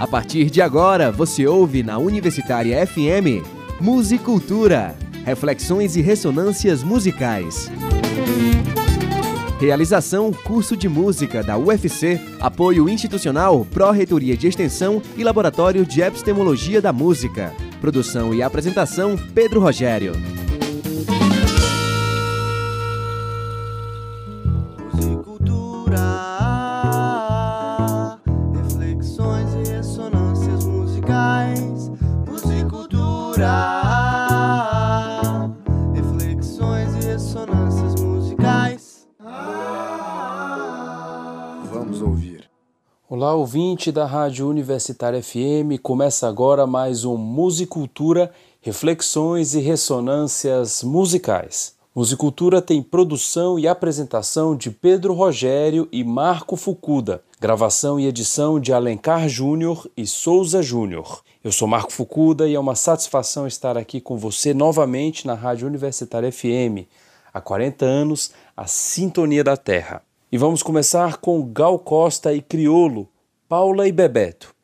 A partir de agora, você ouve na Universitária FM Musicultura, reflexões e ressonâncias musicais. Realização Curso de Música da UFC, apoio institucional Pró-Reitoria de Extensão e Laboratório de Epistemologia da Música. Produção e apresentação Pedro Rogério. Ouvinte da Rádio Universitária FM. Começa agora mais um Musicultura, reflexões e ressonâncias musicais. Musicultura tem produção e apresentação de Pedro Rogério e Marco Fucuda, gravação e edição de Alencar Júnior e Souza Júnior. Eu sou Marco Fucuda e é uma satisfação estar aqui com você novamente na Rádio Universitária FM. Há 40 anos, a Sintonia da Terra. E vamos começar com Gal Costa e Criolo, Paula e Bebeto.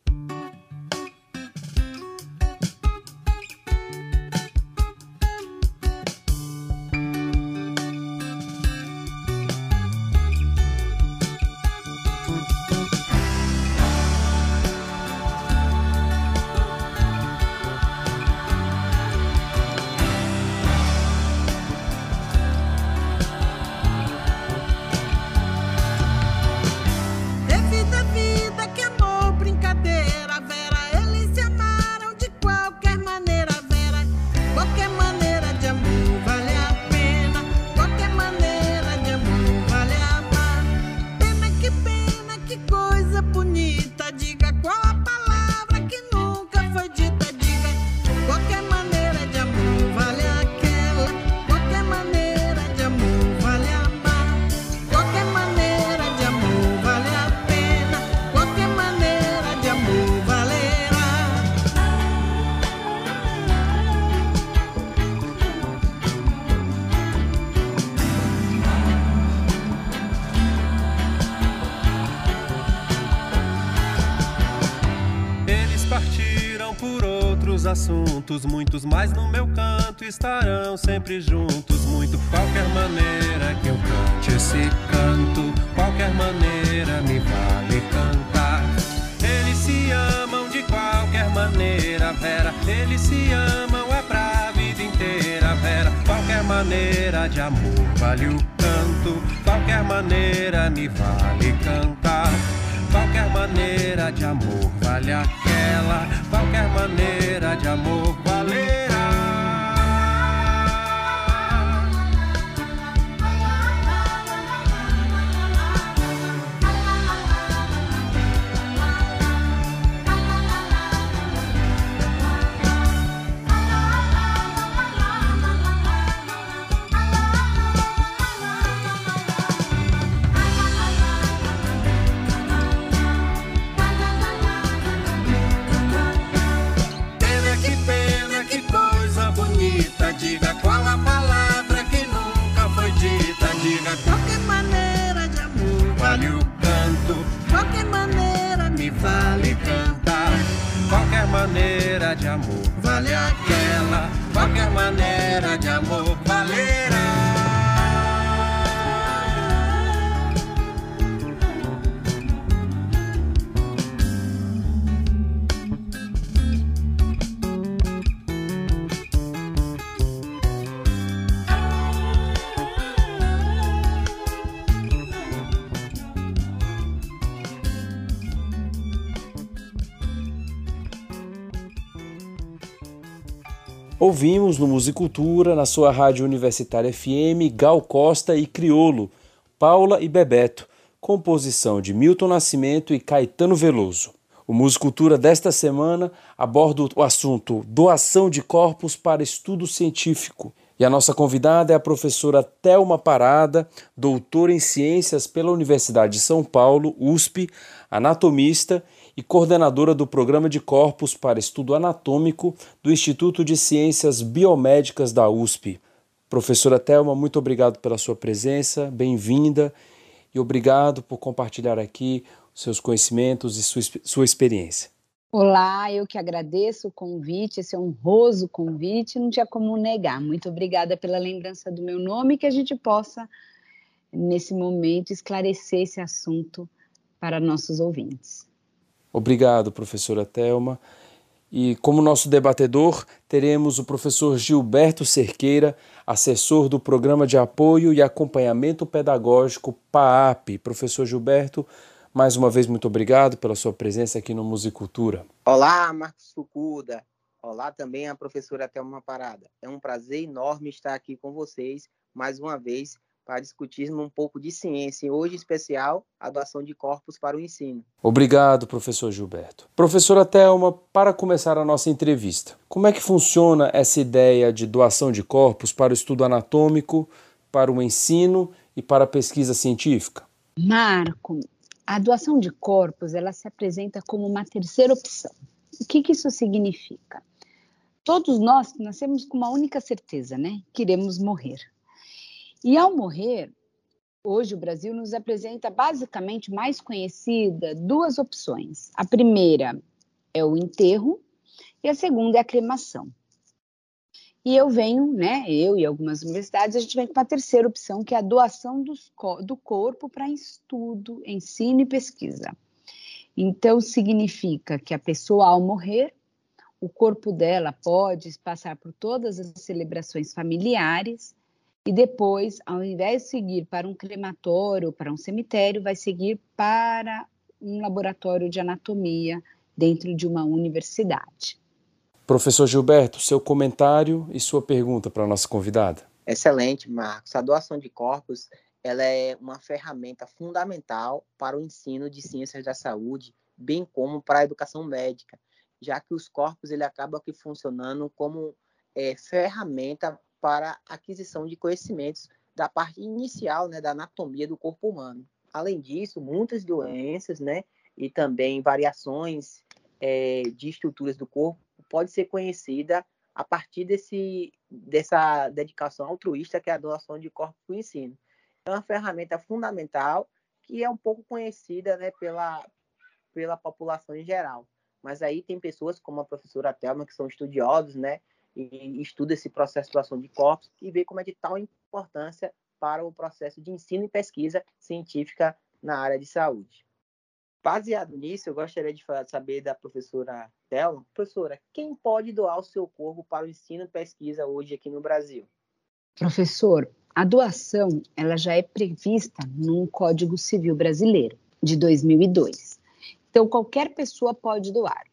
Assuntos, muitos mais no meu canto estarão sempre juntos. Muito qualquer maneira que eu cante esse canto, qualquer maneira me vale cantar. Eles se amam de qualquer maneira, Vera. Eles se amam é pra vida inteira, Vera. Qualquer maneira de amor vale o canto, qualquer maneira me vale cantar. Qualquer maneira de amor vale aquela, qualquer maneira de amor Ouvimos no Musicultura, na sua rádio universitária FM, Gal Costa e Criolo, Paula e Bebeto, composição de Milton Nascimento e Caetano Veloso. O Musicultura desta semana aborda o assunto doação de corpos para estudo científico. E a nossa convidada é a professora Thelma Parada, doutora em ciências pela Universidade de São Paulo, USP, anatomista e coordenadora do Programa de Corpos para Estudo Anatômico do Instituto de Ciências Biomédicas da USP. Professora Thelma, muito obrigado pela sua presença, bem-vinda e obrigado por compartilhar aqui seus conhecimentos e sua, sua experiência. Olá, eu que agradeço o convite, esse honroso convite, não tinha como negar. Muito obrigada pela lembrança do meu nome, que a gente possa, nesse momento, esclarecer esse assunto para nossos ouvintes. Obrigado, professora Telma. E como nosso debatedor, teremos o professor Gilberto Cerqueira, assessor do Programa de Apoio e Acompanhamento Pedagógico PAAP. Professor Gilberto, mais uma vez, muito obrigado pela sua presença aqui no Musicultura. Olá, Marcos Fucuda. Olá também a professora Thelma Parada. É um prazer enorme estar aqui com vocês mais uma vez para discutirmos um pouco de ciência, hoje em especial a doação de corpos para o ensino. Obrigado, professor Gilberto. Professora Thelma, para começar a nossa entrevista, como é que funciona essa ideia de doação de corpos para o estudo anatômico, para o ensino e para a pesquisa científica? Marco, a doação de corpos ela se apresenta como uma terceira opção. O que, que isso significa? Todos nós nascemos com uma única certeza, né? Queremos morrer. E ao morrer, hoje o Brasil nos apresenta basicamente mais conhecida duas opções. A primeira é o enterro e a segunda é a cremação. E eu venho, né, eu e algumas universidades, a gente vem com uma terceira opção, que é a doação dos, do corpo para estudo, ensino e pesquisa. Então, significa que a pessoa, ao morrer, o corpo dela pode passar por todas as celebrações familiares e depois, ao invés de seguir para um crematório, para um cemitério, vai seguir para um laboratório de anatomia dentro de uma universidade. Professor Gilberto, seu comentário e sua pergunta para a nossa convidada. Excelente, Marcos. A doação de corpos ela é uma ferramenta fundamental para o ensino de ciências da saúde, bem como para a educação médica, já que os corpos ele acabam aqui funcionando como é, ferramenta para aquisição de conhecimentos da parte inicial, né, da anatomia do corpo humano. Além disso, muitas doenças, né, e também variações é, de estruturas do corpo pode ser conhecida a partir desse, dessa dedicação altruísta que é a doação de corpo para o ensino. É uma ferramenta fundamental que é um pouco conhecida né, pela, pela população em geral. Mas aí tem pessoas como a professora Thelma, que são estudiosos, né, e estudam esse processo de doação de corpos e vê como é de tal importância para o processo de ensino e pesquisa científica na área de saúde. Baseado nisso, eu gostaria de saber da professora Thelma. Professora, quem pode doar o seu corpo para o ensino e pesquisa hoje aqui no Brasil? Professor, a doação ela já é prevista no Código Civil Brasileiro de 2002. Então, qualquer pessoa pode doar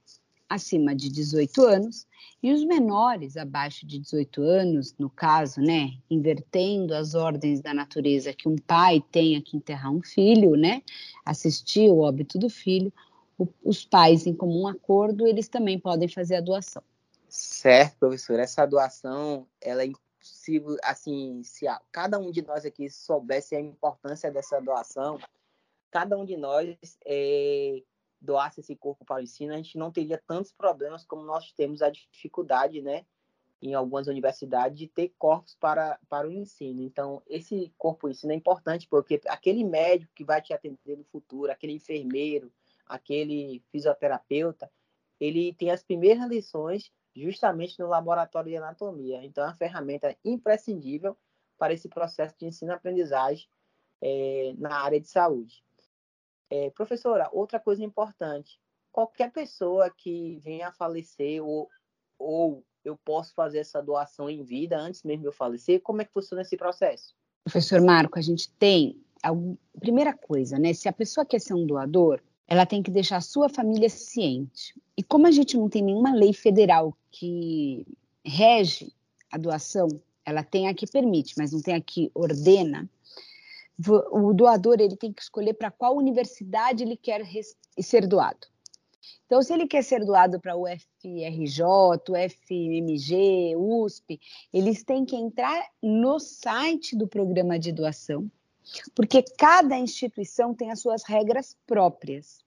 acima de 18 anos e os menores abaixo de 18 anos, no caso, né, invertendo as ordens da natureza que um pai tenha que enterrar um filho, né, assistir o óbito do filho, o, os pais em comum acordo, eles também podem fazer a doação. Certo, professor, essa doação, ela é impossível, assim, se cada um de nós aqui soubesse a importância dessa doação, cada um de nós é, doasse esse corpo para o ensino, a gente não teria tantos problemas como nós temos a dificuldade, né, em algumas universidades, de ter corpos para, para o ensino. Então, esse corpo ensino é importante porque aquele médico que vai te atender no futuro, aquele enfermeiro, aquele fisioterapeuta, ele tem as primeiras lições justamente no laboratório de anatomia. Então, é uma ferramenta imprescindível para esse processo de ensino-aprendizagem é, na área de saúde. É, professora, outra coisa importante: qualquer pessoa que venha a falecer ou, ou eu posso fazer essa doação em vida antes mesmo de eu falecer, como é que funciona esse processo? Professor Marco, a gente tem a primeira coisa, né? Se a pessoa quer ser um doador, ela tem que deixar a sua família ciente. E como a gente não tem nenhuma lei federal que rege a doação, ela tem a que permite, mas não tem a que ordena, o doador ele tem que escolher para qual universidade ele quer ser doado. Então, se ele quer ser doado para o FRJ, o FMG, USP, eles têm que entrar no site do programa de doação, porque cada instituição tem as suas regras próprias.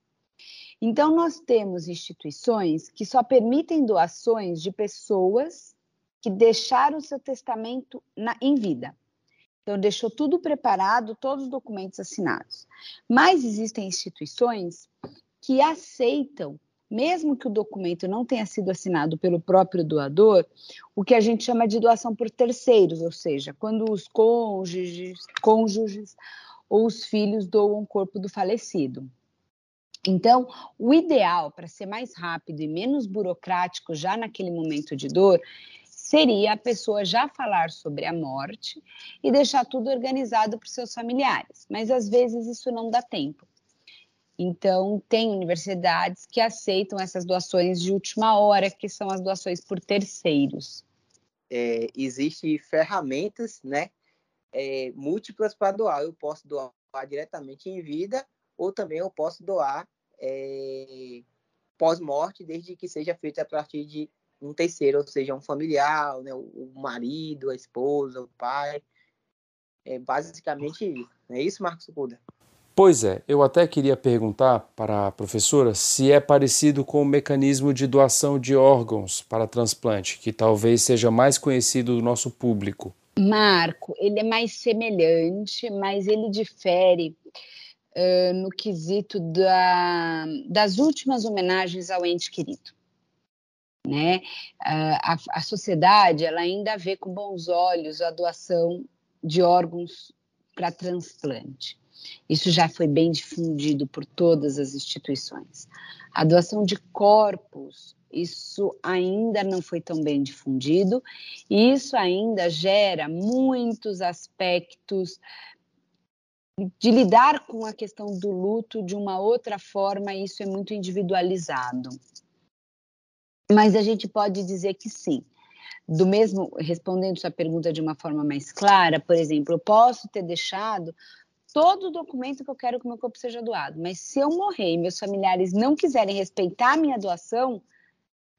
Então, nós temos instituições que só permitem doações de pessoas que deixaram seu testamento na, em vida. Então, deixou tudo preparado, todos os documentos assinados. Mas existem instituições que aceitam mesmo que o documento não tenha sido assinado pelo próprio doador, o que a gente chama de doação por terceiros, ou seja, quando os cônjuges, cônjuges ou os filhos doam o corpo do falecido. Então, o ideal para ser mais rápido e menos burocrático já naquele momento de dor seria a pessoa já falar sobre a morte e deixar tudo organizado para os seus familiares. Mas às vezes isso não dá tempo. Então, tem universidades que aceitam essas doações de última hora, que são as doações por terceiros. É, Existem ferramentas né, é, múltiplas para doar. Eu posso doar diretamente em vida, ou também eu posso doar é, pós-morte, desde que seja feito a partir de um terceiro, ou seja, um familiar, né, o marido, a esposa, o pai. É basicamente isso. Não é isso, Marcos Cuda? Pois é, eu até queria perguntar para a professora se é parecido com o mecanismo de doação de órgãos para transplante, que talvez seja mais conhecido do nosso público. Marco, ele é mais semelhante, mas ele difere uh, no quesito da, das últimas homenagens ao ente querido. Né? A, a sociedade ela ainda vê com bons olhos a doação de órgãos para transplante. Isso já foi bem difundido por todas as instituições. A doação de corpos, isso ainda não foi tão bem difundido, e isso ainda gera muitos aspectos de lidar com a questão do luto de uma outra forma, e isso é muito individualizado. Mas a gente pode dizer que sim. Do mesmo, respondendo sua pergunta de uma forma mais clara, por exemplo, eu posso ter deixado todo o documento que eu quero que meu corpo seja doado. Mas se eu morrer e meus familiares não quiserem respeitar a minha doação,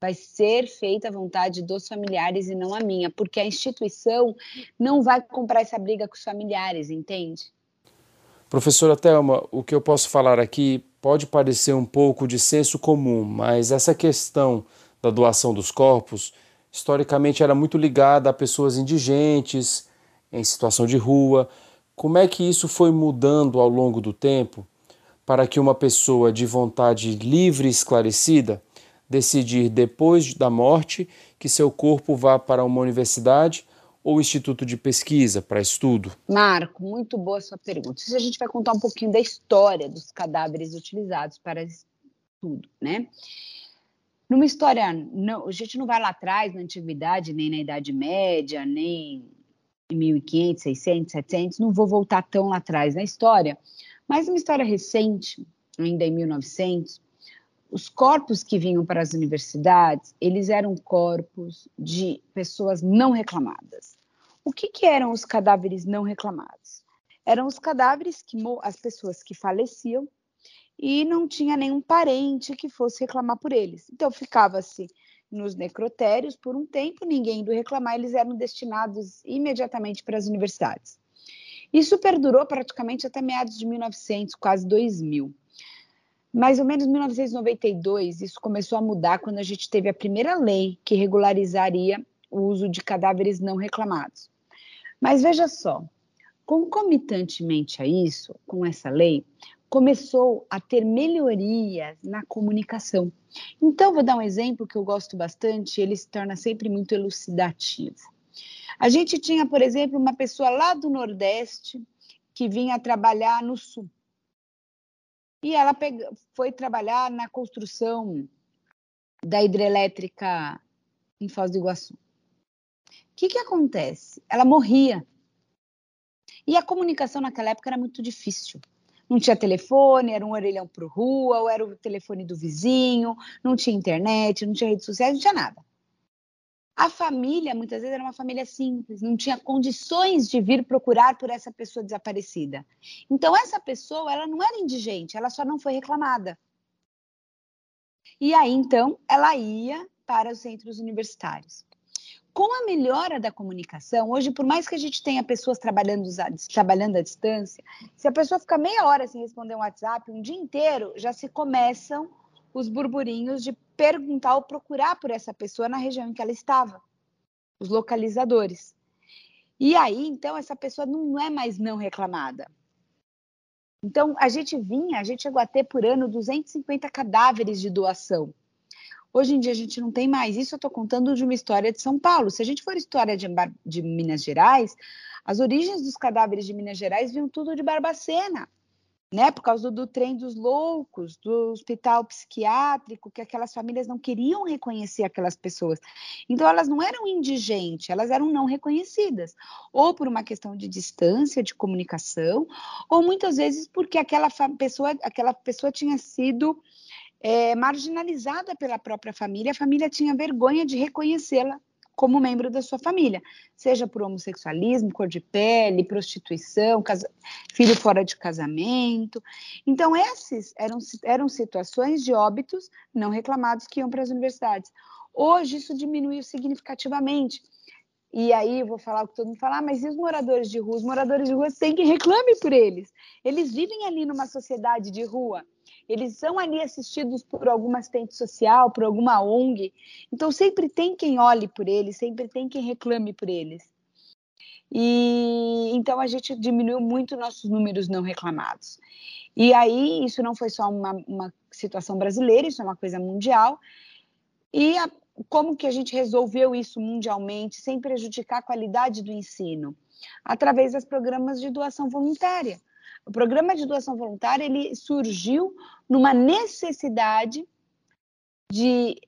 vai ser feita a vontade dos familiares e não a minha, porque a instituição não vai comprar essa briga com os familiares, entende? Professora Thelma, o que eu posso falar aqui pode parecer um pouco de senso comum, mas essa questão da doação dos corpos historicamente era muito ligada a pessoas indigentes, em situação de rua, como é que isso foi mudando ao longo do tempo para que uma pessoa de vontade livre e esclarecida decidir depois da morte que seu corpo vá para uma universidade ou instituto de pesquisa para estudo? Marco, muito boa sua pergunta. Isso a gente vai contar um pouquinho da história dos cadáveres utilizados para estudo, né? Numa história, não, a gente não vai lá atrás, na antiguidade, nem na Idade Média, nem 1500, 600, 700, não vou voltar tão lá atrás na história, mas uma história recente, ainda em 1900, os corpos que vinham para as universidades, eles eram corpos de pessoas não reclamadas. O que, que eram os cadáveres não reclamados? Eram os cadáveres que as pessoas que faleciam e não tinha nenhum parente que fosse reclamar por eles. Então ficava-se nos necrotérios por um tempo, ninguém indo reclamar, eles eram destinados imediatamente para as universidades. Isso perdurou praticamente até meados de 1900, quase 2000. Mais ou menos em 1992, isso começou a mudar quando a gente teve a primeira lei que regularizaria o uso de cadáveres não reclamados. Mas veja só, concomitantemente a isso, com essa lei, começou a ter melhorias na comunicação. Então, vou dar um exemplo que eu gosto bastante, ele se torna sempre muito elucidativo. A gente tinha, por exemplo, uma pessoa lá do Nordeste que vinha trabalhar no Sul. E ela foi trabalhar na construção da hidrelétrica em Foz do Iguaçu. O que, que acontece? Ela morria. E a comunicação naquela época era muito difícil. Não tinha telefone, era um orelhão por rua, ou era o telefone do vizinho, não tinha internet, não tinha redes sociais, não tinha nada. A família, muitas vezes, era uma família simples, não tinha condições de vir procurar por essa pessoa desaparecida. Então, essa pessoa, ela não era indigente, ela só não foi reclamada. E aí, então, ela ia para os centros universitários com a melhora da comunicação, hoje, por mais que a gente tenha pessoas trabalhando, trabalhando à distância, se a pessoa ficar meia hora sem responder um WhatsApp, um dia inteiro, já se começam os burburinhos de perguntar ou procurar por essa pessoa na região em que ela estava, os localizadores. E aí, então, essa pessoa não é mais não reclamada. Então, a gente vinha, a gente chegou a ter por ano 250 cadáveres de doação Hoje em dia a gente não tem mais. Isso eu estou contando de uma história de São Paulo. Se a gente for história de, de Minas Gerais, as origens dos cadáveres de Minas Gerais vinham tudo de Barbacena né, por causa do, do, trem dos loucos, do hospital psiquiátrico, que aquelas famílias não queriam reconhecer aquelas pessoas. Então, elas não eram indigentes, elas eram não reconhecidas, ou por uma questão de distância, de comunicação, ou muitas vezes porque aquela pessoa, aquela pessoa tinha sido é, marginalizada pela própria família, a família tinha vergonha de reconhecê-la como membro da sua família, seja por homossexualismo, cor de pele, prostituição, casa, filho fora de casamento. Então, esses eram, eram situações de óbitos não reclamados que iam para as universidades. Hoje, isso diminuiu significativamente. E aí eu vou falar o que todo mundo fala, ah, mas e os moradores de rua? Os moradores de rua têm que reclame por eles. Eles vivem ali numa sociedade de rua eles são ali assistidos por alguma assistente social, por alguma ONG. Então, sempre tem quem olhe por eles, sempre tem quem reclame por eles. E então a gente diminuiu muito nossos números não reclamados. E aí, isso não foi só uma, uma situação brasileira, isso é uma coisa mundial. E a, como que a gente resolveu isso mundialmente sem prejudicar a qualidade do ensino? Através dos programas de doação voluntária. O programa de doação voluntária ele surgiu numa necessidade de,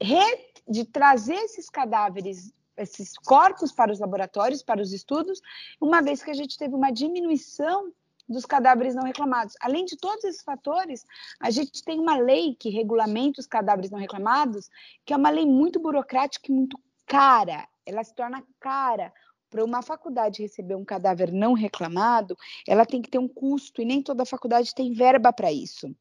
re, de trazer esses cadáveres, esses corpos para os laboratórios, para os estudos, uma vez que a gente teve uma diminuição dos cadáveres não reclamados. Além de todos esses fatores, a gente tem uma lei que regulamenta os cadáveres não reclamados, que é uma lei muito burocrática e muito cara. Ela se torna cara para uma faculdade receber um cadáver não reclamado, ela tem que ter um custo e nem toda faculdade tem verba para isso.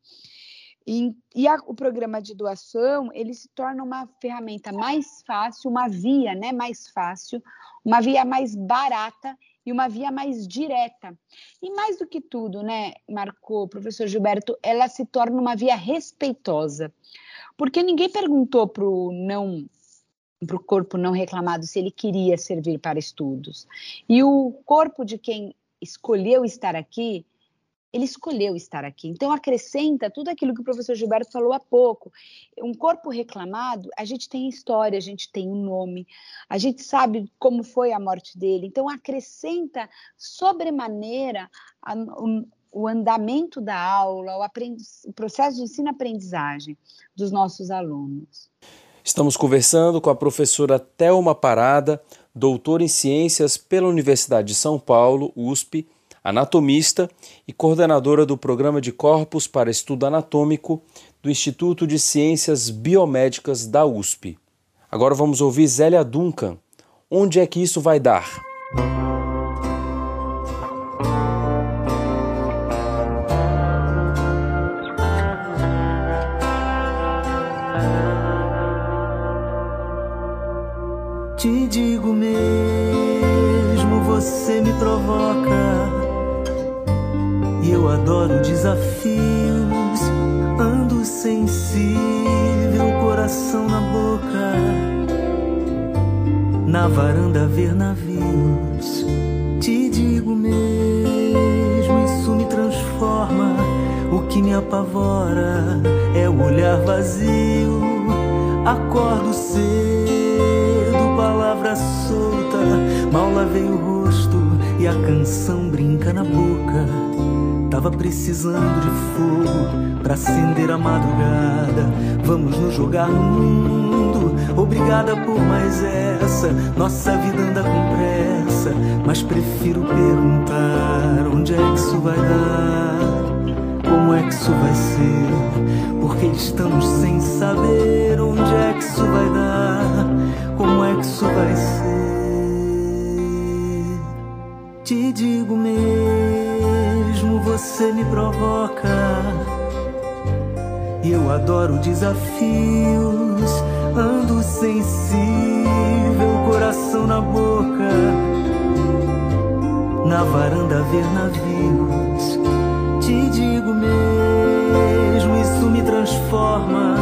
E, e a, o programa de doação ele se torna uma ferramenta mais fácil, uma via, né, mais fácil, uma via mais barata e uma via mais direta. E mais do que tudo, né, marcou professor Gilberto, ela se torna uma via respeitosa, porque ninguém perguntou para o não para o corpo não reclamado se ele queria servir para estudos. E o corpo de quem escolheu estar aqui, ele escolheu estar aqui. Então, acrescenta tudo aquilo que o professor Gilberto falou há pouco. Um corpo reclamado, a gente tem história, a gente tem um nome, a gente sabe como foi a morte dele. Então, acrescenta sobremaneira a, o, o andamento da aula, o, o processo de ensino-aprendizagem dos nossos alunos. Estamos conversando com a professora Thelma Parada, doutora em Ciências pela Universidade de São Paulo, USP, anatomista e coordenadora do Programa de Corpos para Estudo Anatômico do Instituto de Ciências Biomédicas da USP. Agora vamos ouvir Zélia Duncan. Onde é que isso vai dar? Te digo mesmo, você me provoca. E eu adoro desafios. Ando sensível, coração na boca. Na varanda ver navios. Te digo mesmo, isso me transforma. O que me apavora é o olhar vazio. Acordo cedo e a canção brinca na boca. Tava precisando de fogo pra acender a madrugada. Vamos nos jogar no mundo. Obrigada por mais essa. Nossa vida anda com pressa. Mas prefiro perguntar: onde é que isso vai dar? Como é que isso vai ser? Porque estamos sem saber onde é que isso vai dar como é que isso vai ser. Digo mesmo, você me provoca. E eu adoro desafios, ando sensível, coração na boca. Na varanda ver navios, te digo mesmo, isso me transforma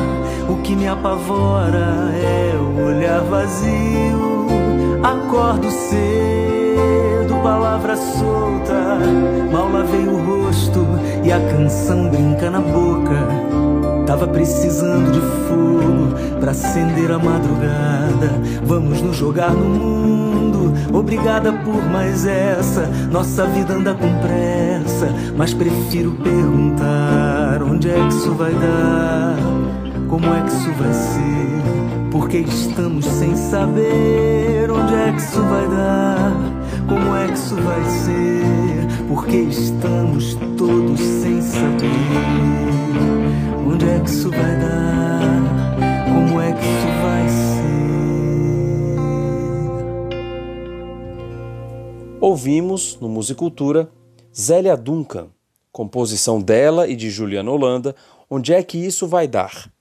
o que me apavora é o olhar vazio. Acordo cedo, palavra solta. Mal lavei o rosto e a canção brinca na boca. Tava precisando de fogo pra acender a madrugada. Vamos nos jogar no mundo. Obrigada por mais essa. Nossa vida anda com pressa, mas prefiro perguntar onde é que isso vai dar. Como é que isso vai ser? Porque estamos sem saber onde é que isso vai dar. Como é que isso vai ser? Porque estamos todos sem saber onde é que isso vai dar. Como é que isso vai ser? Ouvimos no Musicultura Zélia Duncan, composição dela e de Juliana Holanda, Onde é que isso vai dar?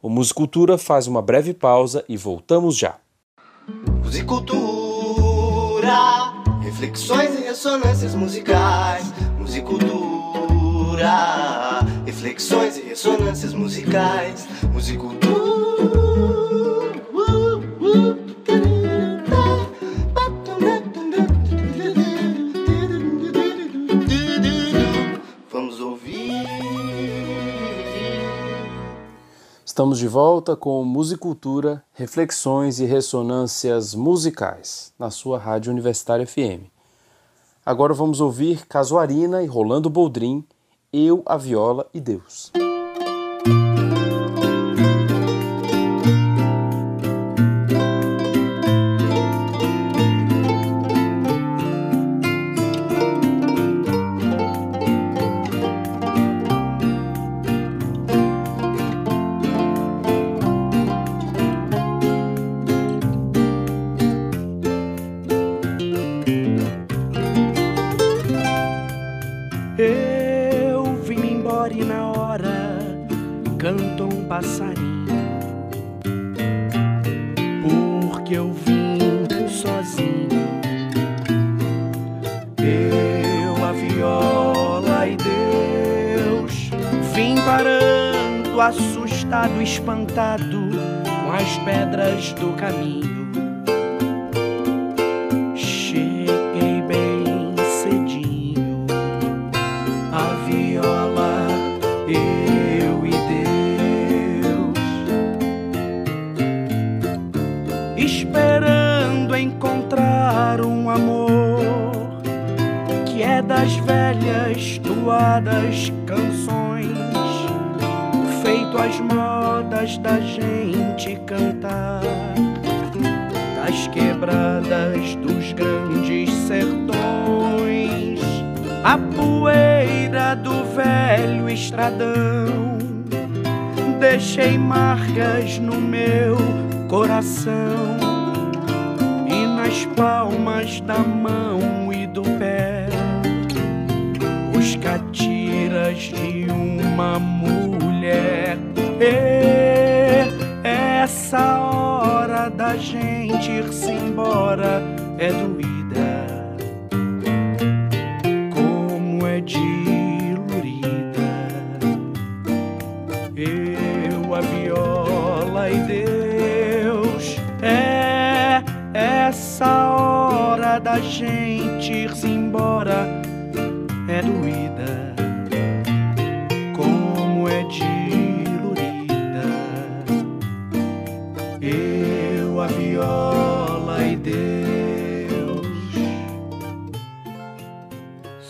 O Musicultura faz uma breve pausa e voltamos já. Musicultura, reflexões e ressonâncias musicais. Musicultura, reflexões e ressonâncias musicais. Musicultura. Estamos de volta com Musicultura, reflexões e ressonâncias musicais na sua Rádio Universitária FM. Agora vamos ouvir Casuarina e Rolando Boldrin, Eu, a Viola e Deus. Do caminho. Uma mulher. E essa hora da gente ir-se embora é doída, como é dilurida. Eu, a viola e Deus, é essa hora da gente ir-se embora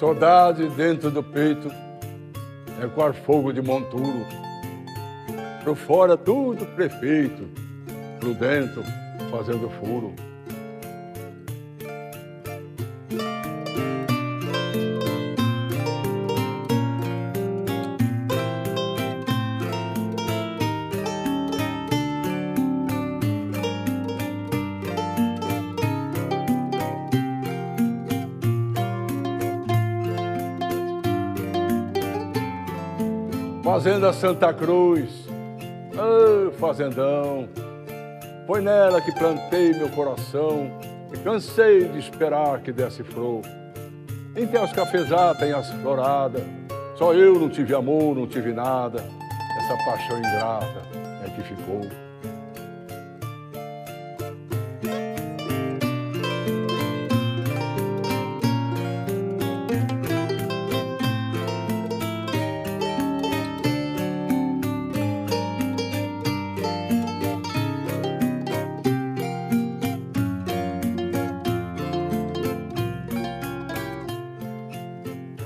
Saudade dentro do peito é qual fogo de monturo. Pro fora tudo prefeito, pro dentro fazendo furo. Fazenda Santa Cruz, ah, fazendão, foi nela que plantei meu coração e cansei de esperar que desse flor. Entre as cafezá tem as floradas, só eu não tive amor, não tive nada, essa paixão ingrata é que ficou.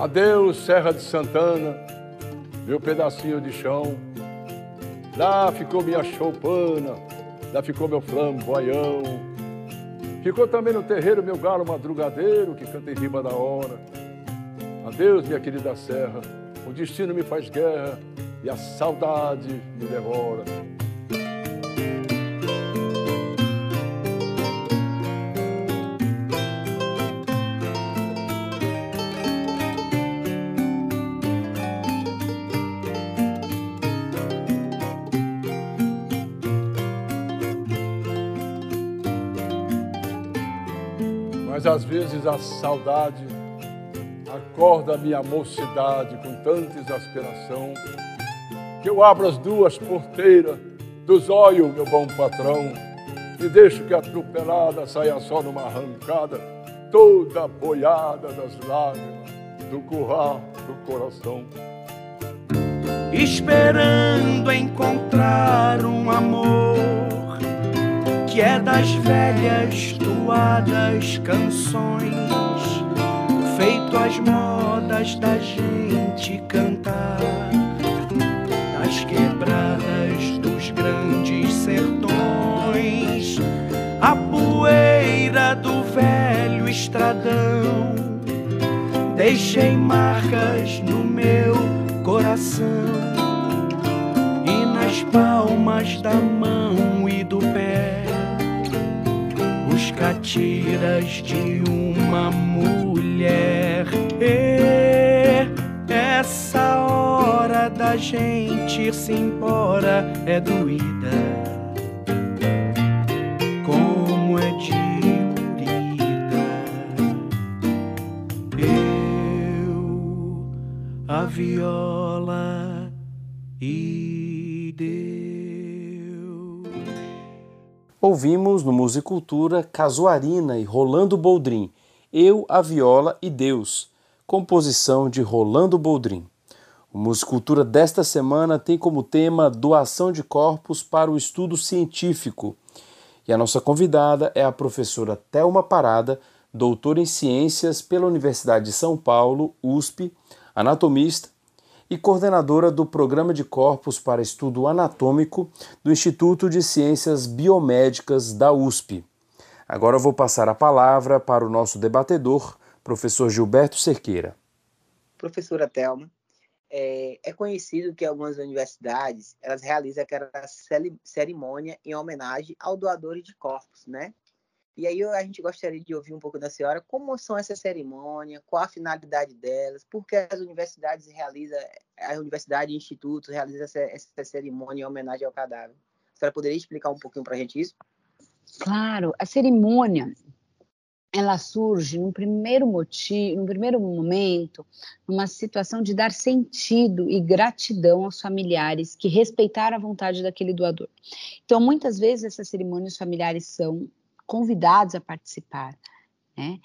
Adeus, Serra de Santana, meu pedacinho de chão. Lá ficou minha choupana, lá ficou meu flamboyão. Ficou também no terreiro meu galo madrugadeiro que canta em rima da hora. Adeus, minha querida serra, o destino me faz guerra e a saudade me devora. A saudade. Acorda minha mocidade com tanta exasperação. Que eu abro as duas porteiras dos olhos, meu bom patrão, e deixo que a atropelada saia só numa arrancada, toda boiada das lágrimas do curral do coração. Esperando encontrar um amor que é das velhas toadas canções, feito as modas da gente cantar nas quebradas dos grandes sertões, a poeira do velho estradão. Deixei marcas no meu coração e nas palmas da mão catiras de uma mulher. E essa hora da gente ir-se embora é doída, como é diluída. Eu, a viola e Ouvimos no Musicultura Casuarina e Rolando Boldrin, Eu, a Viola e Deus, composição de Rolando Boldrin. O Musicultura desta semana tem como tema doação de corpos para o estudo científico. E a nossa convidada é a professora Thelma Parada, doutora em Ciências pela Universidade de São Paulo, USP, anatomista e coordenadora do Programa de Corpos para Estudo Anatômico do Instituto de Ciências Biomédicas da USP. Agora vou passar a palavra para o nosso debatedor, professor Gilberto Cerqueira. Professora Thelma, é, é conhecido que algumas universidades elas realizam aquela cerimônia em homenagem ao doador de corpos, né? E aí a gente gostaria de ouvir um pouco da senhora como são essas cerimônias, qual a finalidade delas, por que as universidades realizam, a universidade e institutos realizam essa, essa cerimônia em homenagem ao cadáver. A senhora poderia explicar um pouquinho para a gente isso? Claro, a cerimônia ela surge num primeiro motivo, num primeiro momento, numa situação de dar sentido e gratidão aos familiares que respeitaram a vontade daquele doador. Então, muitas vezes essas cerimônias familiares são convidados a participar. Né?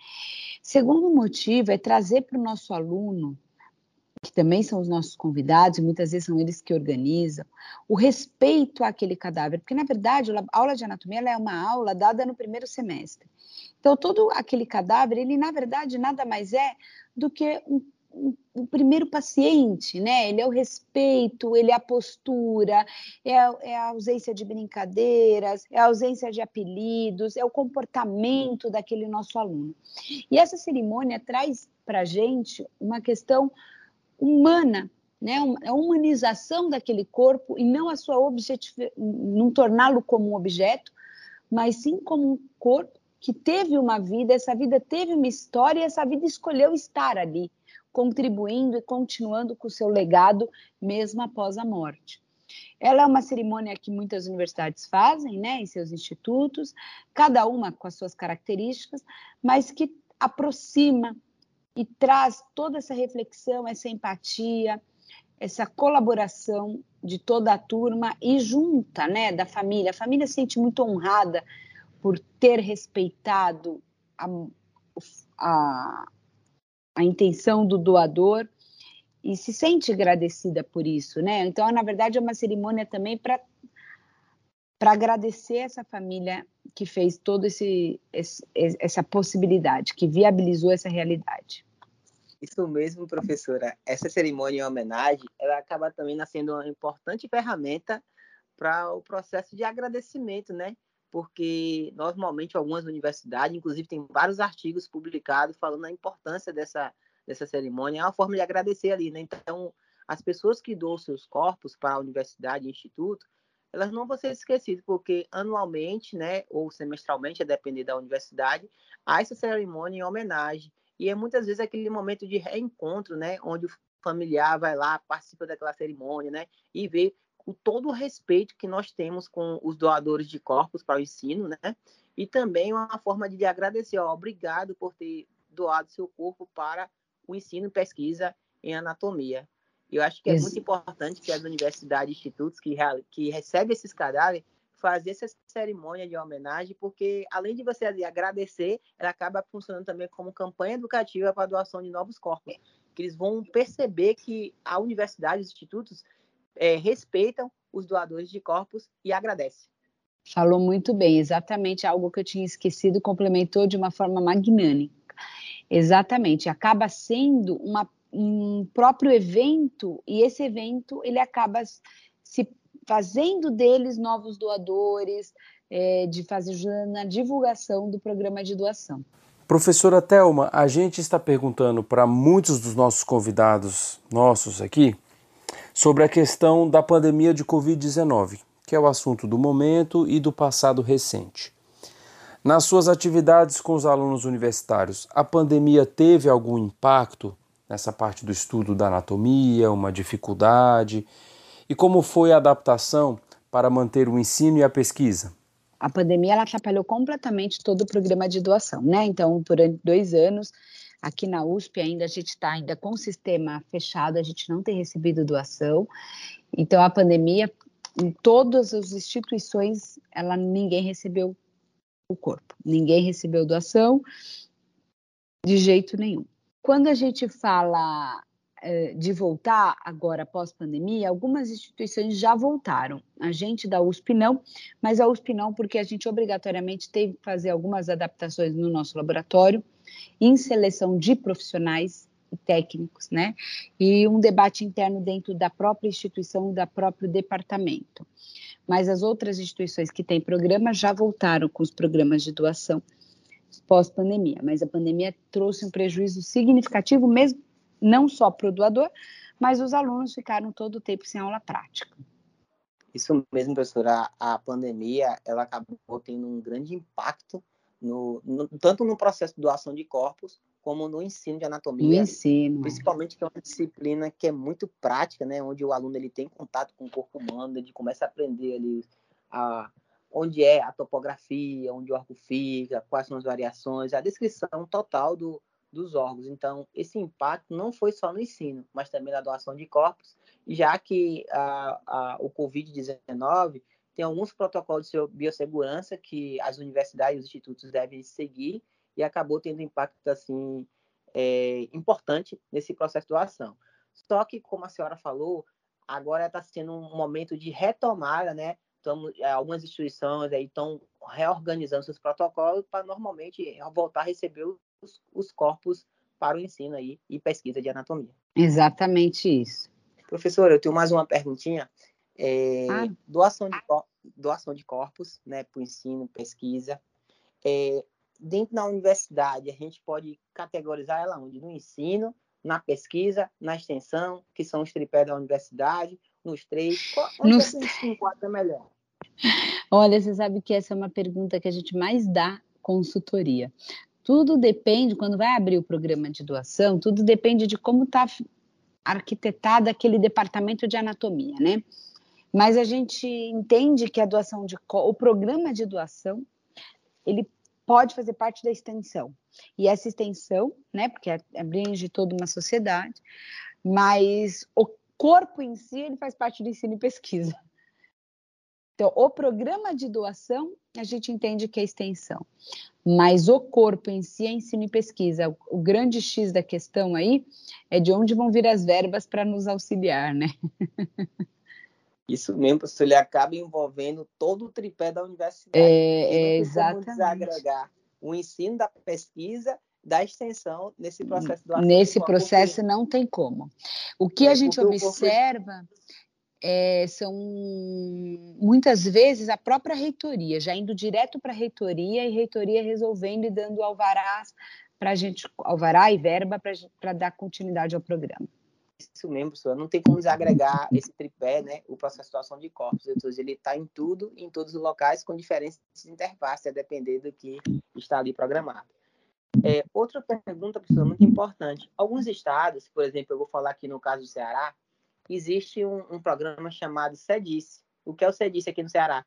Segundo motivo é trazer para o nosso aluno, que também são os nossos convidados, e muitas vezes são eles que organizam, o respeito àquele cadáver, porque na verdade a aula de anatomia é uma aula dada no primeiro semestre. Então todo aquele cadáver, ele na verdade nada mais é do que um, um primeiro paciente, né? Ele é o respeito, ele é a postura, é a, é a ausência de brincadeiras, é a ausência de apelidos, é o comportamento daquele nosso aluno. E essa cerimônia traz para a gente uma questão humana, né, a humanização daquele corpo e não a sua objetivo, não torná-lo como um objeto, mas sim como um corpo que teve uma vida, essa vida teve uma história e essa vida escolheu estar ali, contribuindo e continuando com o seu legado mesmo após a morte. Ela é uma cerimônia que muitas universidades fazem, né, em seus institutos, cada uma com as suas características, mas que aproxima e traz toda essa reflexão, essa empatia, essa colaboração de toda a turma e junta, né, da família. A família se sente muito honrada por ter respeitado a, a, a intenção do doador e se sente agradecida por isso, né? Então, na verdade, é uma cerimônia também para para agradecer essa família que fez toda esse, esse, essa possibilidade, que viabilizou essa realidade. Isso mesmo, professora. Essa cerimônia em homenagem, ela acaba também sendo uma importante ferramenta para o processo de agradecimento, né? Porque normalmente algumas universidades, inclusive tem vários artigos publicados falando da importância dessa dessa cerimônia, é uma forma de agradecer ali, né? Então, as pessoas que doam seus corpos para a universidade e instituto, elas não vão ser esquecidas, porque anualmente, né, ou semestralmente, a depender da universidade, há essa cerimônia em homenagem e é muitas vezes aquele momento de reencontro, né? Onde o familiar vai lá, participa daquela cerimônia, né? E vê com todo o respeito que nós temos com os doadores de corpos para o ensino, né? E também uma forma de agradecer, ó, obrigado por ter doado seu corpo para o ensino e pesquisa em anatomia. Eu acho que é Isso. muito importante que as universidades e institutos que, que recebem esses cadáveres fazer essa cerimônia de homenagem, porque além de você agradecer, ela acaba funcionando também como campanha educativa para a doação de novos corpos. Que eles vão perceber que a universidade, os institutos, é, respeitam os doadores de corpos e agradecem. Falou muito bem, exatamente algo que eu tinha esquecido, complementou de uma forma magnânima. Exatamente, acaba sendo uma, um próprio evento e esse evento ele acaba se fazendo deles novos doadores, é, de fazer na divulgação do programa de doação. Professora Telma, a gente está perguntando para muitos dos nossos convidados nossos aqui sobre a questão da pandemia de Covid-19, que é o assunto do momento e do passado recente. Nas suas atividades com os alunos universitários, a pandemia teve algum impacto nessa parte do estudo da anatomia, uma dificuldade? E como foi a adaptação para manter o ensino e a pesquisa? A pandemia ela atrapalhou completamente todo o programa de doação, né? Então, durante dois anos, aqui na USP ainda a gente está ainda com o sistema fechado, a gente não tem recebido doação. Então, a pandemia, em todas as instituições, ela ninguém recebeu o corpo, ninguém recebeu doação de jeito nenhum. Quando a gente fala eh, de voltar agora pós-pandemia, algumas instituições já voltaram. A gente da USP não, mas a USP não, porque a gente obrigatoriamente teve que fazer algumas adaptações no nosso laboratório, em seleção de profissionais e técnicos, né? E um debate interno dentro da própria instituição, da próprio departamento. Mas as outras instituições que têm programa já voltaram com os programas de doação pós-pandemia, mas a pandemia trouxe um prejuízo significativo, mesmo não só para o doador, mas os alunos ficaram todo o tempo sem aula prática. Isso mesmo, professora. A, pandemia ela acabou tendo um grande impacto no, no, tanto no processo de doação de corpos como no ensino de anatomia. No ensino. Principalmente que é uma disciplina que é muito prática, né? Onde o aluno ele tem contato com o corpo humano, ele começa a aprender ali a, onde é a topografia, onde o órgão fica, quais são as variações, a descrição total do, dos órgãos. Então, esse impacto não foi só no ensino, mas também na doação de corpos, já que a, a, o Covid-19 tem alguns protocolos de biossegurança que as universidades e os institutos devem seguir e acabou tendo impacto assim é, importante nesse processo de doação. Só que, como a senhora falou, agora está sendo um momento de retomada, né? Então, algumas instituições aí estão reorganizando seus protocolos para normalmente voltar a receber os, os corpos para o ensino aí e pesquisa de anatomia. Exatamente isso. Professora, eu tenho mais uma perguntinha. É, ah. doação, de, doação de corpos né, para o ensino, pesquisa. É, dentro da universidade, a gente pode categorizar ela onde? No ensino, na pesquisa, na extensão, que são os tripés da universidade, nos três. Onde nos... gente se enquadra melhor? Olha, você sabe que essa é uma pergunta que a gente mais dá consultoria. Tudo depende, quando vai abrir o programa de doação, tudo depende de como está arquitetado aquele departamento de anatomia, né? Mas a gente entende que a doação de o programa de doação ele pode fazer parte da extensão. E essa extensão, né, porque abrange toda uma sociedade, mas o corpo em si ele faz parte do ensino e pesquisa. Então, o programa de doação, a gente entende que é extensão, mas o corpo em si é ensino e pesquisa. O grande X da questão aí é de onde vão vir as verbas para nos auxiliar, né? Isso mesmo, professor, ele acaba envolvendo todo o tripé da universidade. É, é exatamente. desagregar o ensino da pesquisa da extensão nesse processo do Nesse processo porque... não tem como. O que é, a gente observa é, são muitas vezes a própria reitoria, já indo direto para a reitoria e reitoria resolvendo e dando alvarás para a gente, alvará e verba para dar continuidade ao programa. Isso mesmo, professor. Não tem como desagregar esse tripé, né? O processo de doação de corpos. Ele está em tudo, em todos os locais, com diferenças de interface, a depender do que está ali programado. É, outra pergunta, professor, muito importante. Alguns estados, por exemplo, eu vou falar aqui no caso do Ceará, existe um, um programa chamado SEDICE. O que é o SEDICE aqui no Ceará?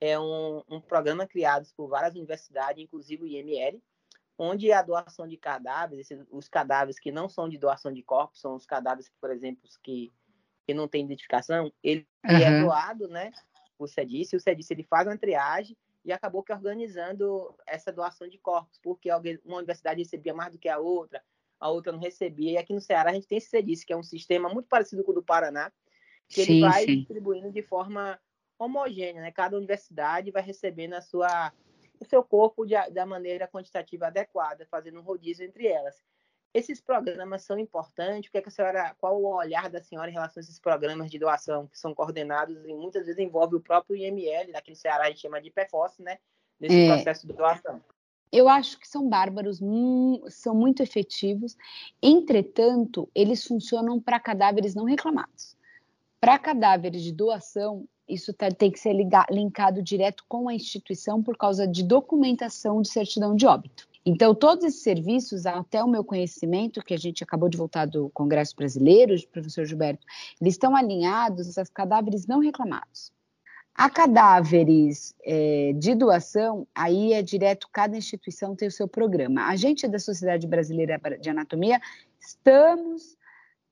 É um, um programa criado por várias universidades, inclusive o IML, onde a doação de cadáveres, os cadáveres que não são de doação de corpos, são os cadáveres, por exemplo, que, que não têm identificação, ele uhum. é doado, né? O SEDICE, o SEDICE ele faz uma triagem e acabou que organizando essa doação de corpos, porque uma universidade recebia mais do que a outra, a outra não recebia. E aqui no Ceará a gente tem esse SEDICE, que é um sistema muito parecido com o do Paraná, que sim, ele vai sim. distribuindo de forma homogênea, né? Cada universidade vai recebendo a sua o seu corpo de, da maneira quantitativa adequada, fazendo um rodízio entre elas. Esses programas são importantes. O que, é que a senhora, qual o olhar da senhora em relação a esses programas de doação que são coordenados e muitas vezes envolve o próprio IML, no Ceará a gente chama de PFOS, né? Nesse é. processo de doação. Eu acho que são bárbaros, são muito efetivos. Entretanto, eles funcionam para cadáveres não reclamados. Para cadáveres de doação, isso tá, tem que ser linkado direto com a instituição por causa de documentação de certidão de óbito. Então, todos esses serviços, até o meu conhecimento, que a gente acabou de voltar do Congresso Brasileiro, professor Gilberto, eles estão alinhados a cadáveres não reclamados. A cadáveres é, de doação, aí é direto, cada instituição tem o seu programa. A gente da Sociedade Brasileira de Anatomia estamos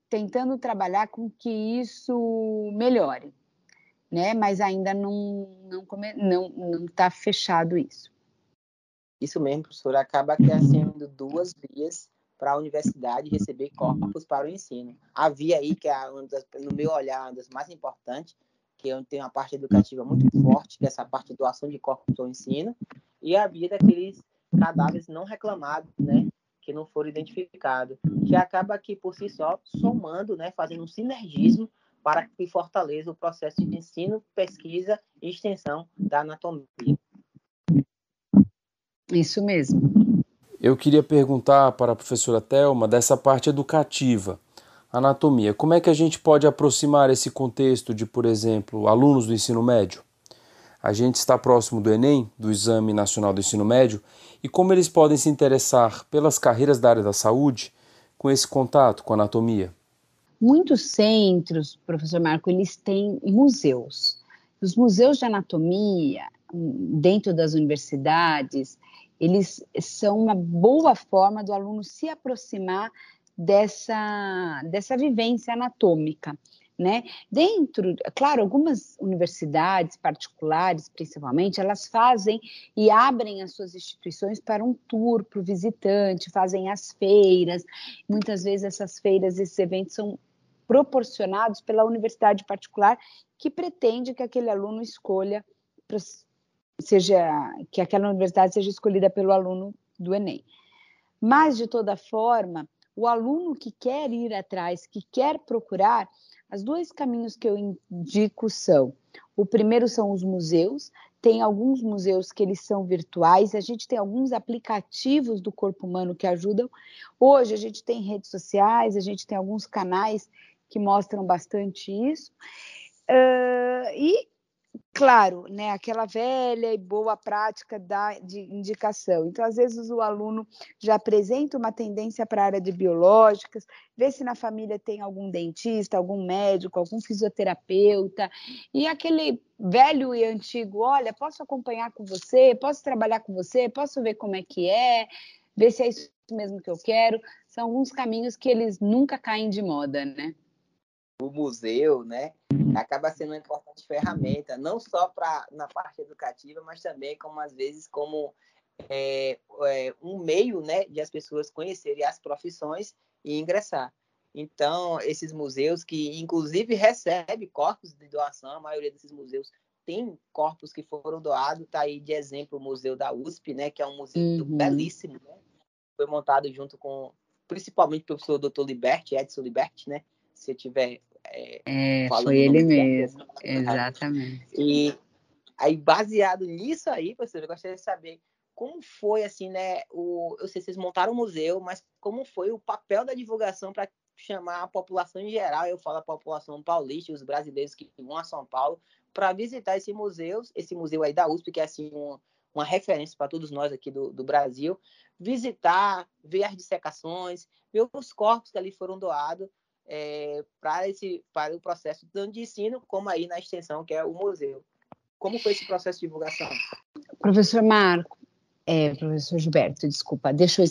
tentando trabalhar com que isso melhore né? Mas ainda não não não não está fechado isso. Isso mesmo, professor. Acaba sendo duas vias para a universidade receber corpos para o ensino. A via aí, que é, uma das, no meu olhar, uma das mais importantes, que é tem uma parte educativa muito forte, que é essa parte de doação de corpos para o ensino, e a via daqueles cadáveres não reclamados, né? Que não foram identificados, que acaba aqui por si só somando, né? Fazendo um sinergismo para que fortaleça o processo de ensino, pesquisa e extensão da anatomia. Isso mesmo. Eu queria perguntar para a professora Telma dessa parte educativa, anatomia. Como é que a gente pode aproximar esse contexto de, por exemplo, alunos do ensino médio? A gente está próximo do Enem, do Exame Nacional do Ensino Médio, e como eles podem se interessar pelas carreiras da área da saúde com esse contato com a anatomia? Muitos centros, professor Marco, eles têm museus. Os museus de anatomia, dentro das universidades, eles são uma boa forma do aluno se aproximar dessa, dessa vivência anatômica. Né? Dentro, claro, algumas universidades particulares, principalmente, elas fazem e abrem as suas instituições para um tour para o visitante, fazem as feiras. Muitas vezes essas feiras, esses eventos são proporcionados pela universidade particular que pretende que aquele aluno escolha seja que aquela universidade seja escolhida pelo aluno do Enem. Mas de toda forma, o aluno que quer ir atrás, que quer procurar, os dois caminhos que eu indico são: o primeiro são os museus, tem alguns museus que eles são virtuais, a gente tem alguns aplicativos do corpo humano que ajudam. Hoje a gente tem redes sociais, a gente tem alguns canais que mostram bastante isso. Uh, e, claro, né, aquela velha e boa prática da, de indicação. Então, às vezes, o aluno já apresenta uma tendência para a área de biológicas, vê se na família tem algum dentista, algum médico, algum fisioterapeuta, e aquele velho e antigo, olha, posso acompanhar com você, posso trabalhar com você, posso ver como é que é, ver se é isso mesmo que eu quero. São alguns caminhos que eles nunca caem de moda, né? O museu, né, acaba sendo uma importante ferramenta, não só para na parte educativa, mas também como às vezes como é, é, um meio, né, de as pessoas conhecerem as profissões e ingressar. Então, esses museus que inclusive recebem corpos de doação, a maioria desses museus tem corpos que foram doados, tá aí de exemplo o Museu da USP, né, que é um museu uhum. belíssimo, né? foi montado junto com, principalmente o professor Dr. Liberti, Edson Liberti, né? Se tiver é, é foi ele mesmo, exatamente. E aí, baseado nisso aí, professor, eu gostaria de saber como foi, assim, né? O, eu sei se vocês montaram o museu, mas como foi o papel da divulgação para chamar a população em geral, eu falo a população paulista, os brasileiros que vão a São Paulo, para visitar esse museu, esse museu aí da USP, que é assim um, uma referência para todos nós aqui do, do Brasil, visitar, ver as dissecações, ver os corpos que ali foram doados é, para esse para o processo tanto de ensino como aí na extensão que é o museu. Como foi esse processo de divulgação? Professor Marco, é, professor Gilberto, desculpa, deixa eu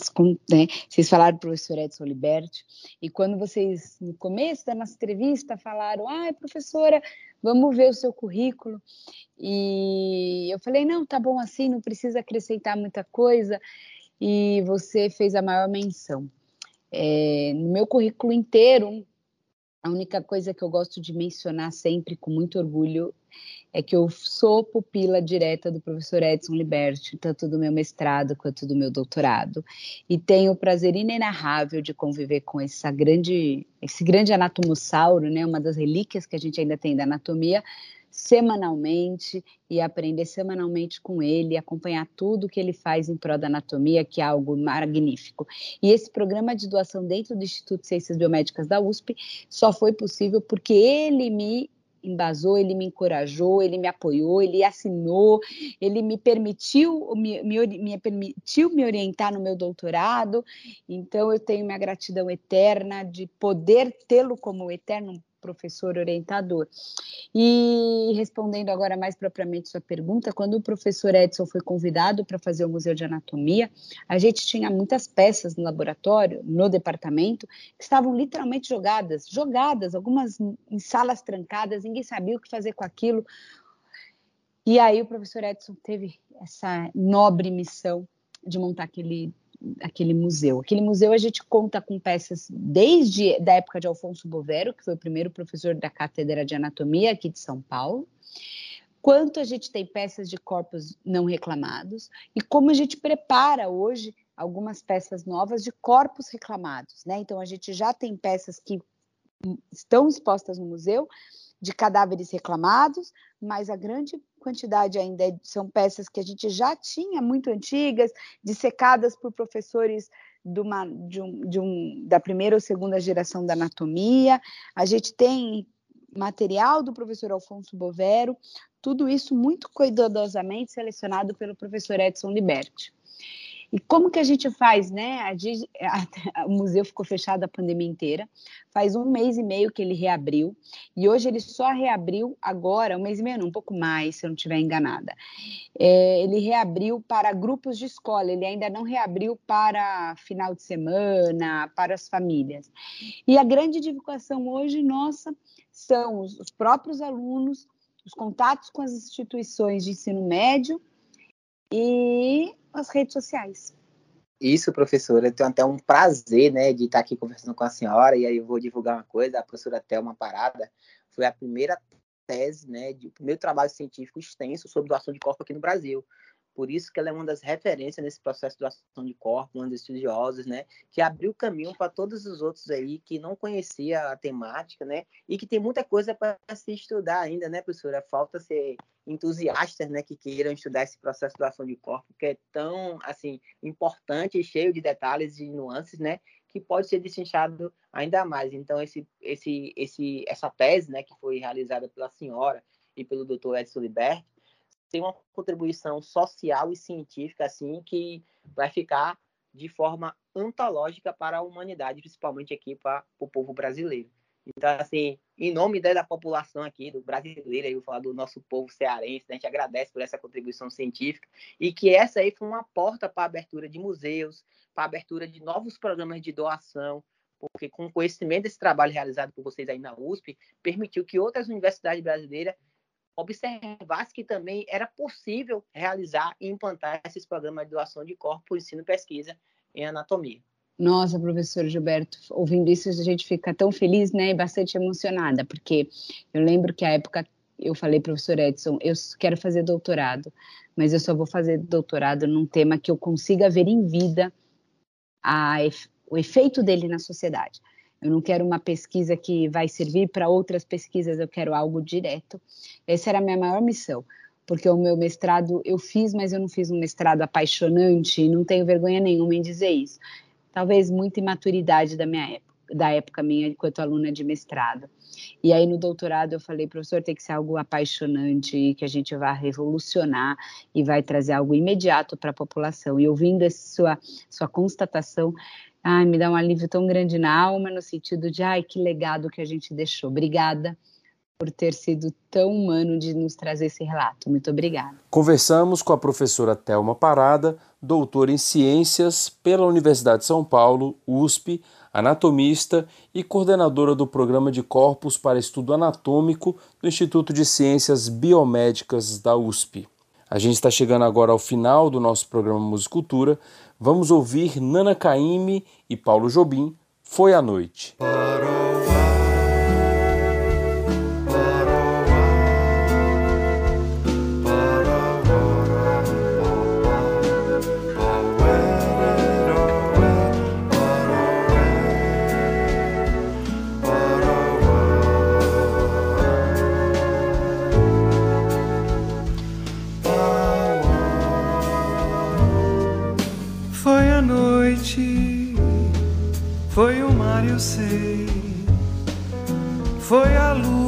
né? Vocês falaram professor Edson Liberti, e quando vocês, no começo da nossa entrevista, falaram, ai, professora, vamos ver o seu currículo. E eu falei, não, tá bom assim, não precisa acrescentar muita coisa. E você fez a maior menção. É, no meu currículo inteiro, a única coisa que eu gosto de mencionar sempre com muito orgulho é que eu sou pupila direta do professor Edson Liberti, tanto do meu mestrado quanto do meu doutorado, e tenho o prazer inenarrável de conviver com essa grande, esse grande anatomossauro, né, uma das relíquias que a gente ainda tem da anatomia, semanalmente e aprender semanalmente com ele, acompanhar tudo que ele faz em prol da anatomia, que é algo magnífico. E esse programa de doação dentro do Instituto de Ciências Biomédicas da USP só foi possível porque ele me embasou, ele me encorajou, ele me apoiou, ele assinou, ele me permitiu me, me, me, permitiu me orientar no meu doutorado. Então eu tenho minha gratidão eterna de poder tê-lo como eterno professor orientador. E respondendo agora mais propriamente sua pergunta, quando o professor Edson foi convidado para fazer o Museu de Anatomia, a gente tinha muitas peças no laboratório, no departamento, que estavam literalmente jogadas, jogadas, algumas em salas trancadas, ninguém sabia o que fazer com aquilo. E aí o professor Edson teve essa nobre missão de montar aquele aquele museu. Aquele museu a gente conta com peças desde da época de Alfonso Bovero, que foi o primeiro professor da Cátedra de Anatomia aqui de São Paulo, quanto a gente tem peças de corpos não reclamados e como a gente prepara hoje algumas peças novas de corpos reclamados, né? Então a gente já tem peças que estão expostas no museu de cadáveres reclamados, mas a grande quantidade ainda é, são peças que a gente já tinha muito antigas, dissecadas por professores de uma, de um, de um, da primeira ou segunda geração da anatomia. A gente tem material do professor Alfonso Bovero, tudo isso muito cuidadosamente selecionado pelo professor Edson Liberti. E como que a gente faz, né? A, a, o museu ficou fechado a pandemia inteira. Faz um mês e meio que ele reabriu. E hoje ele só reabriu agora, um mês e meio, não, um pouco mais, se eu não estiver enganada. É, ele reabriu para grupos de escola, ele ainda não reabriu para final de semana, para as famílias. E a grande divulgação hoje, nossa, são os, os próprios alunos, os contatos com as instituições de ensino médio e as redes sociais. Isso, professora, eu tenho até um prazer, né, de estar aqui conversando com a senhora, e aí eu vou divulgar uma coisa, a professora Thelma Parada foi a primeira tese, né, de, o primeiro trabalho científico extenso sobre doação de corpo aqui no Brasil. Por isso que ela é uma das referências nesse processo de doação de corpo, uma das estudiosas, né, que abriu caminho para todos os outros aí que não conhecia a temática, né, e que tem muita coisa para se estudar ainda, né, professora? Falta ser entusiastas, né, que queiram estudar esse processo de doação de corpo, que é tão, assim, importante e cheio de detalhes e nuances, né, que pode ser destrinchado ainda mais. Então, esse, esse, esse, essa tese, né, que foi realizada pela senhora e pelo Dr. Edson Liberti, tem uma contribuição social e científica assim que vai ficar de forma antológica para a humanidade, principalmente aqui para o povo brasileiro. Então, assim, em nome da população aqui, do brasileiro, eu vou falar do nosso povo cearense, né, a gente agradece por essa contribuição científica e que essa aí foi uma porta para a abertura de museus, para a abertura de novos programas de doação, porque com o conhecimento desse trabalho realizado por vocês aí na USP, permitiu que outras universidades brasileiras observasse que também era possível realizar e implantar esses programas de doação de corpo ensino e pesquisa em anatomia. Nossa, professor Gilberto, ouvindo isso a gente fica tão feliz, né, e bastante emocionada, porque eu lembro que a época eu falei, professor Edson, eu quero fazer doutorado, mas eu só vou fazer doutorado num tema que eu consiga ver em vida a, o efeito dele na sociedade. Eu não quero uma pesquisa que vai servir para outras pesquisas, eu quero algo direto. Essa era a minha maior missão, porque o meu mestrado eu fiz, mas eu não fiz um mestrado apaixonante e não tenho vergonha nenhuma em dizer isso. Talvez muita imaturidade da minha época, da época minha enquanto aluna de mestrado. E aí no doutorado eu falei, professor, tem que ser algo apaixonante, que a gente vai revolucionar e vai trazer algo imediato para a população. E ouvindo essa sua, sua constatação, ai, me dá um alívio tão grande na alma, no sentido de, ai, que legado que a gente deixou. Obrigada por ter sido tão humano de nos trazer esse relato. Muito obrigada. Conversamos com a professora Thelma Parada, doutora em Ciências pela Universidade de São Paulo, USP, anatomista e coordenadora do Programa de Corpos para Estudo Anatômico do Instituto de Ciências Biomédicas da USP. A gente está chegando agora ao final do nosso programa Musicultura. Vamos ouvir Nana Caymmi e Paulo Jobim, Foi a Noite.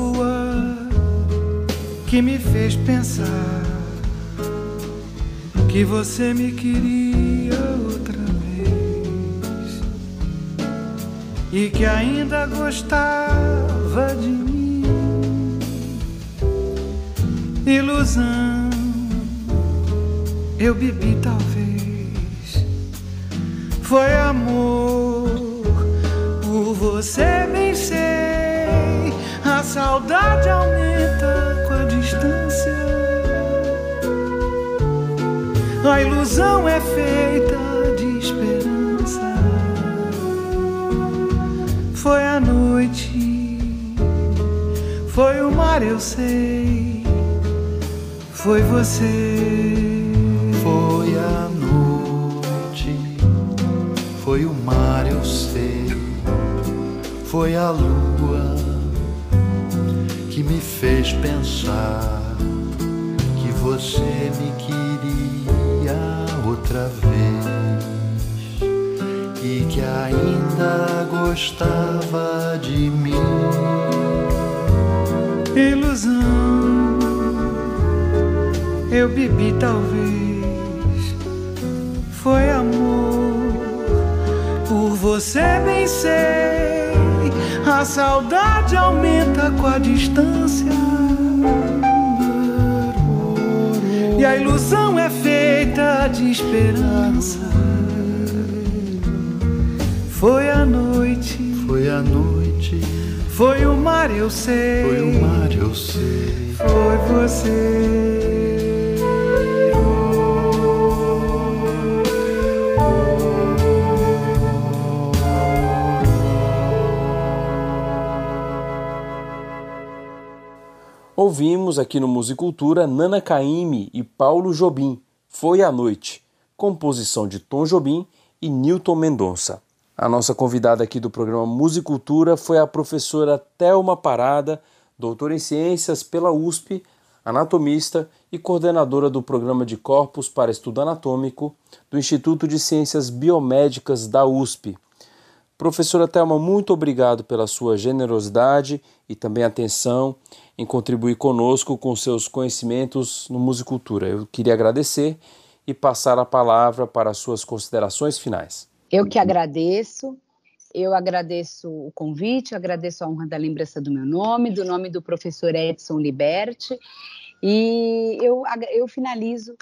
que você me queria outra vez e que ainda gostava de mim. Ilusão, eu bebi talvez. Foi amor, por você bem sei. A saudade aumenta com a distância. A ilusão é feita de esperança. Foi a noite, foi o mar, eu sei. Foi você. Foi a lua que me fez pensar que você me queria outra vez e que ainda gostava de mim. Ilusão, eu bebi talvez, foi amor, por você sei, a saudade aumenta com a distância. E a ilusão é feita de esperança. Foi a noite, foi a noite, foi o mar, eu sei. Foi o mar, eu sei. Foi você. Ouvimos aqui no Musicultura Nana Caymmi e Paulo Jobim, Foi a Noite, composição de Tom Jobim e Newton Mendonça. A nossa convidada aqui do programa Musicultura foi a professora Thelma Parada, doutora em Ciências pela USP, anatomista e coordenadora do Programa de Corpos para Estudo Anatômico do Instituto de Ciências Biomédicas da USP. Professora Thelma, muito obrigado pela sua generosidade e também atenção em contribuir conosco com seus conhecimentos no Musicultura. Eu queria agradecer e passar a palavra para as suas considerações finais. Eu que agradeço. Eu agradeço o convite, agradeço a honra da lembrança do meu nome, do nome do professor Edson Liberti, e eu, eu finalizo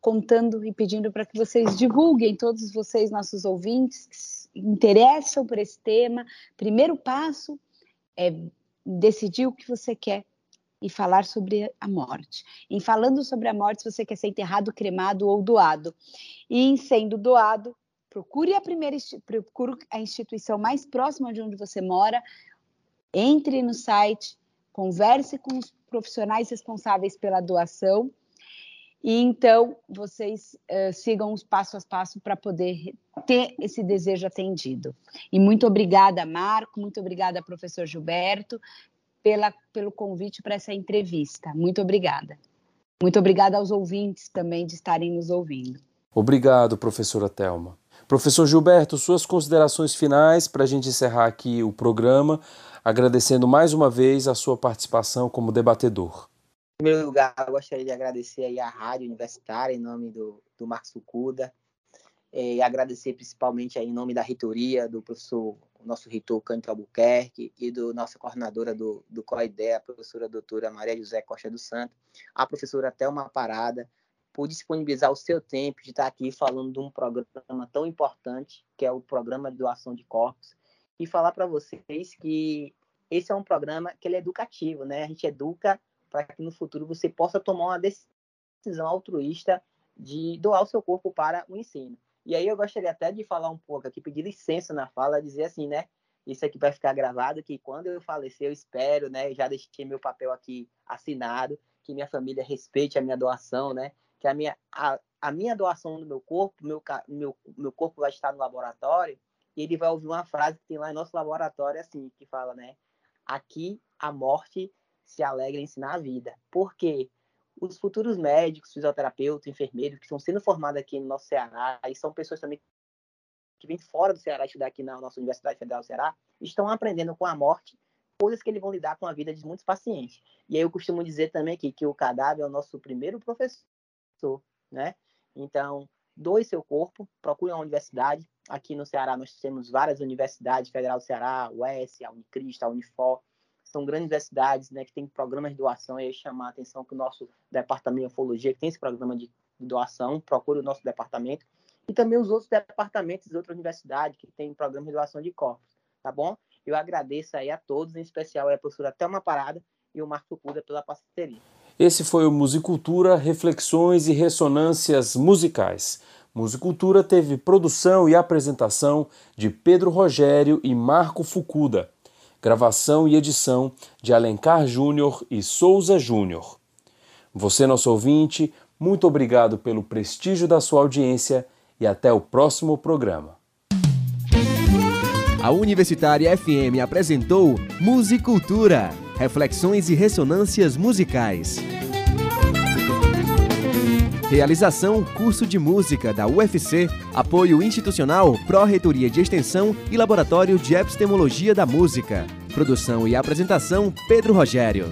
contando e pedindo para que vocês divulguem, todos vocês, nossos ouvintes, que se interessam por esse tema. Primeiro passo é decidir o que você quer e falar sobre a morte. Em falando sobre a morte, você quer ser enterrado, cremado ou doado. E em sendo doado, procure a primeira procure a instituição mais próxima de onde você mora, entre no site, converse com os profissionais responsáveis pela doação E então vocês uh, sigam os passo a passo para poder ter esse desejo atendido. E muito obrigada, Marco, muito obrigada, professor Gilberto, pela, pelo convite para essa entrevista. Muito obrigada. Muito obrigada aos ouvintes também de estarem nos ouvindo. Obrigado, professora Telma. Professor Gilberto, suas considerações finais para a gente encerrar aqui o programa, agradecendo mais uma vez a sua participação como debatedor. Primeiro lugar, eu gostaria de agradecer aí a Rádio Universitária, em nome do, do Marcos Fucuda, eh, e agradecer principalmente aí em nome da reitoria, do professor, nosso reitor Cândido Albuquerque, e do nossa coordenadora do, do COIDEA, a professora doutora Maria José Costa do Santo, a professora Thelma Parada, por disponibilizar o seu tempo de estar aqui falando de um programa tão importante, que é o programa de doação de corpos, e falar para vocês que esse é um programa que ele é educativo, né? A gente educa para que no futuro você possa tomar uma decisão altruísta de doar o seu corpo para o ensino. E aí eu gostaria até de falar um pouco aqui, pedir licença na fala, dizer assim, né? Isso aqui vai ficar gravado, que quando eu falecer, eu espero, né? Já deixei meu papel aqui assinado, que minha família respeite a minha doação, né? Que a minha, a, a minha doação do meu corpo, meu, meu, meu corpo vai estar no laboratório, e ele vai ouvir uma frase que tem lá em nosso laboratório, assim, que fala, né? Aqui a morte se alegra ensinar a vida. Porque os futuros médicos, fisioterapeutas, enfermeiros que estão sendo formados aqui no nosso Ceará, e são pessoas também que vêm fora do Ceará estudar aqui na nossa Universidade Federal do Ceará, estão aprendendo com a morte coisas que eles vão lidar com a vida de muitos pacientes. E aí eu costumo dizer também aqui que o cadáver é o nosso primeiro professor, né? Então, doe seu corpo, procure uma universidade. Aqui no Ceará nós temos várias universidades, Federal do Ceará, UES, a Unicrista, a Unifor, são grandes universidades né, que têm programas de doação, e aí chamar a atenção que o nosso departamento de ufologia, que tem esse programa de doação, procure o nosso departamento, e também os outros departamentos de outras universidades que têm programas de doação de corpos, tá bom? Eu agradeço aí a todos, em especial a professora Thelma Parada e o Marco Cuda pela parceria. Esse foi o Musicultura, Reflexões e Ressonâncias Musicais. Musicultura teve produção e apresentação de Pedro Rogério e Marco Fucuda gravação e edição de Alencar Júnior e Souza Júnior. Você, nosso ouvinte, muito obrigado pelo prestígio da sua audiência e até o próximo programa. A Universitária FM apresentou Musicultura, reflexões e ressonâncias musicais. Realização Curso de Música da UFC, apoio institucional Pró-Reitoria de Extensão e Laboratório de Epistemologia da Música. Produção e apresentação Pedro Rogério.